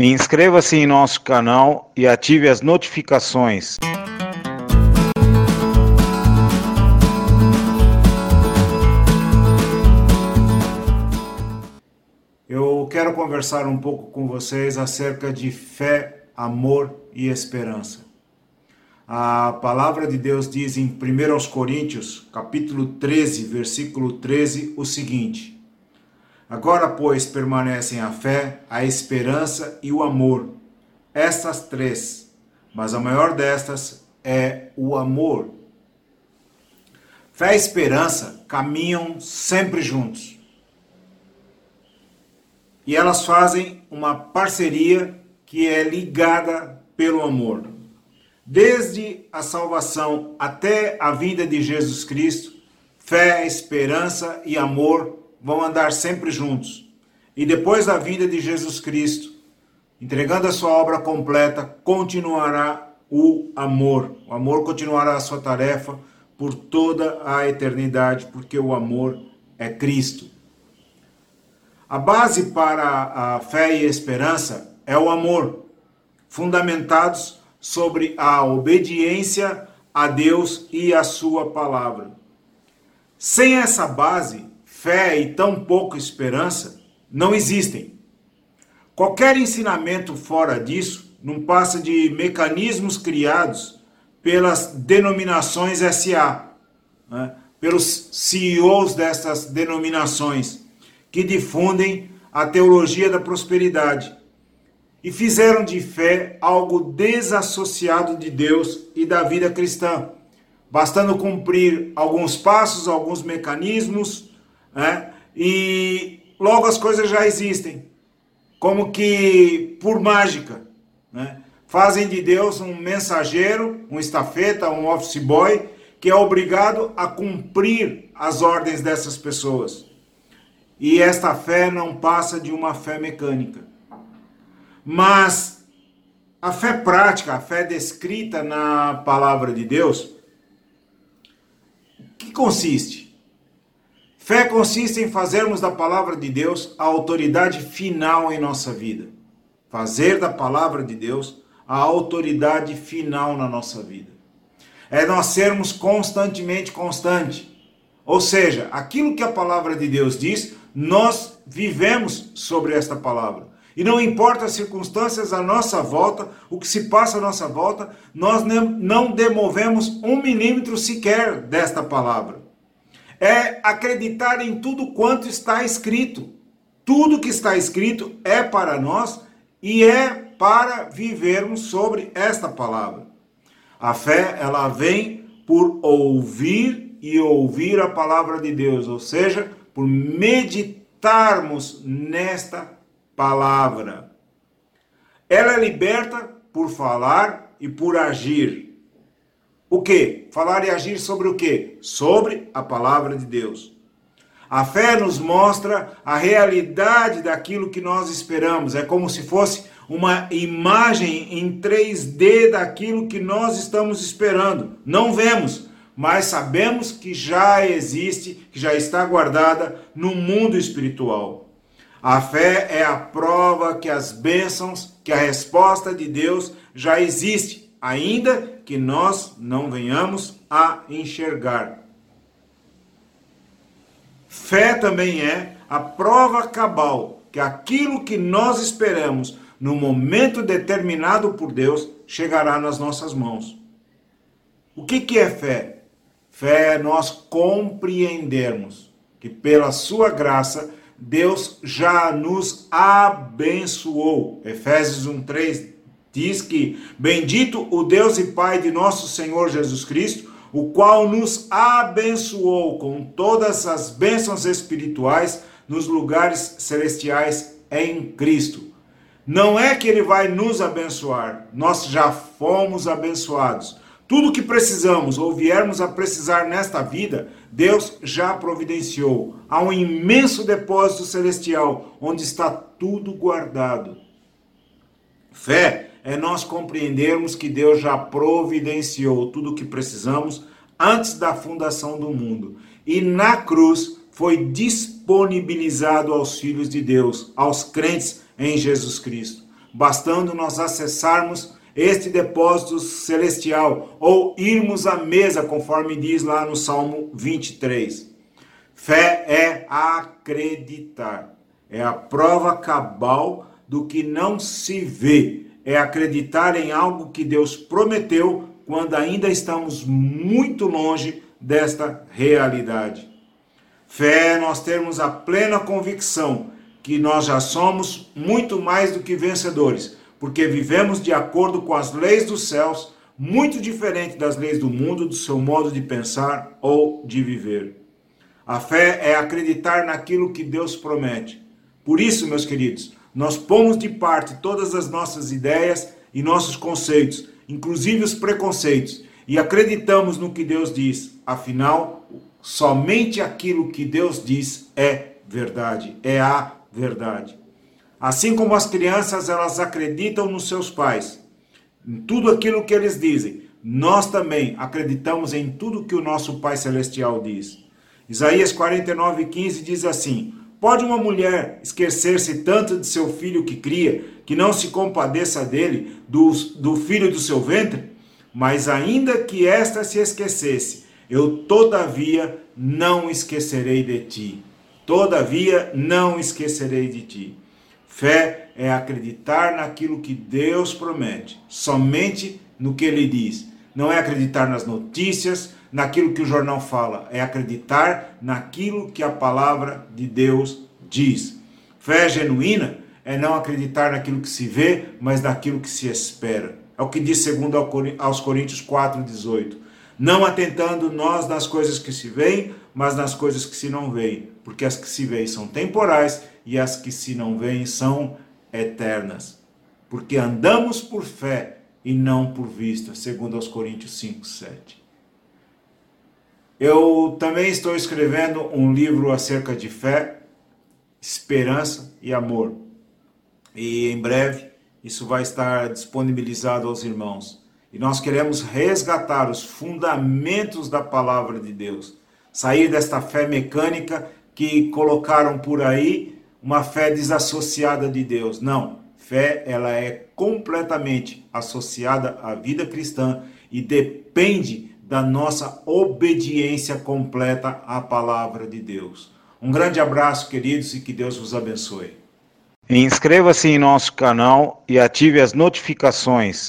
Inscreva-se em nosso canal e ative as notificações. Eu quero conversar um pouco com vocês acerca de fé, amor e esperança. A palavra de Deus diz em 1 Coríntios, capítulo 13, versículo 13, o seguinte: Agora, pois, permanecem a fé, a esperança e o amor. Estas três, mas a maior destas é o amor. Fé e esperança caminham sempre juntos. E elas fazem uma parceria que é ligada pelo amor. Desde a salvação até a vinda de Jesus Cristo, fé, esperança e amor vão andar sempre juntos. E depois da vinda de Jesus Cristo, entregando a sua obra completa, continuará o amor. O amor continuará a sua tarefa por toda a eternidade, porque o amor é Cristo. A base para a fé e a esperança é o amor, fundamentados sobre a obediência a Deus e a sua palavra. Sem essa base, fé e tão pouco esperança não existem. Qualquer ensinamento fora disso não passa de mecanismos criados pelas denominações SA, né? pelos CEOs dessas denominações, que difundem a teologia da prosperidade e fizeram de fé algo desassociado de Deus e da vida cristã, bastando cumprir alguns passos, alguns mecanismos né? e logo as coisas já existem, como que por mágica. Né? Fazem de Deus um mensageiro, um estafeta, um office boy, que é obrigado a cumprir as ordens dessas pessoas. E esta fé não passa de uma fé mecânica. Mas a fé prática, a fé descrita na palavra de Deus, que consiste? Fé consiste em fazermos da palavra de Deus a autoridade final em nossa vida. Fazer da palavra de Deus a autoridade final na nossa vida. É nós sermos constantemente constante. Ou seja, aquilo que a palavra de Deus diz, nós vivemos sobre esta palavra. E não importa as circunstâncias à nossa volta, o que se passa à nossa volta, nós não demovemos um milímetro sequer desta palavra é acreditar em tudo quanto está escrito. Tudo que está escrito é para nós e é para vivermos sobre esta palavra. A fé, ela vem por ouvir e ouvir a palavra de Deus, ou seja, por meditarmos nesta palavra. Ela é liberta por falar e por agir. O que? Falar e agir sobre o que? Sobre a palavra de Deus. A fé nos mostra a realidade daquilo que nós esperamos. É como se fosse uma imagem em 3D daquilo que nós estamos esperando. Não vemos, mas sabemos que já existe, que já está guardada no mundo espiritual. A fé é a prova que as bênçãos, que a resposta de Deus já existe ainda que nós não venhamos a enxergar. Fé também é a prova cabal que aquilo que nós esperamos no momento determinado por Deus chegará nas nossas mãos. O que, que é fé? Fé é nós compreendermos que pela sua graça Deus já nos abençoou. Efésios 1:3 diz que: Bendito o Deus e Pai de nosso Senhor Jesus Cristo, o qual nos abençoou com todas as bênçãos espirituais nos lugares celestiais em Cristo. Não é que ele vai nos abençoar, nós já fomos abençoados. Tudo que precisamos ou viermos a precisar nesta vida, Deus já providenciou. Há um imenso depósito celestial onde está tudo guardado. Fé é nós compreendermos que Deus já providenciou tudo o que precisamos antes da fundação do mundo. E na cruz foi disponibilizado aos filhos de Deus, aos crentes em Jesus Cristo. bastando nós acessarmos este depósito celestial ou irmos à mesa, conforme diz lá no Salmo 23. Fé é acreditar, é a prova cabal do que não se vê, é acreditar em algo que Deus prometeu quando ainda estamos muito longe desta realidade. Fé é nós termos a plena convicção que nós já somos muito mais do que vencedores, porque vivemos de acordo com as leis dos céus, muito diferente das leis do mundo, do seu modo de pensar ou de viver. A fé é acreditar naquilo que Deus promete. Por isso, meus queridos, nós pomos de parte todas as nossas ideias e nossos conceitos, inclusive os preconceitos, e acreditamos no que Deus diz. Afinal, somente aquilo que Deus diz é verdade, é a verdade. Assim como as crianças, elas acreditam nos seus pais, em tudo aquilo que eles dizem, nós também acreditamos em tudo que o nosso Pai Celestial diz. Isaías 49,15 diz assim: Pode uma mulher esquecer-se tanto de seu filho que cria, que não se compadeça dele, do, do filho do seu ventre? Mas ainda que esta se esquecesse, eu todavia não esquecerei de ti. Todavia não esquecerei de ti. Fé é acreditar naquilo que Deus promete, somente no que ele diz. Não é acreditar nas notícias, naquilo que o jornal fala, é acreditar naquilo que a palavra de Deus diz. Fé genuína é não acreditar naquilo que se vê, mas naquilo que se espera. É o que diz segundo aos Coríntios 4:18. Não atentando nós nas coisas que se veem, mas nas coisas que se não veem, porque as que se veem são temporais e as que se não veem são eternas. Porque andamos por fé e não por vista, segundo aos Coríntios 5:7. Eu também estou escrevendo um livro acerca de fé, esperança e amor. E em breve isso vai estar disponibilizado aos irmãos. E nós queremos resgatar os fundamentos da palavra de Deus. Sair desta fé mecânica que colocaram por aí, uma fé desassociada de Deus. Não, fé ela é completamente associada à vida cristã e depende da nossa obediência completa à palavra de Deus. Um grande abraço, queridos, e que Deus vos abençoe. Inscreva-se em nosso canal e ative as notificações.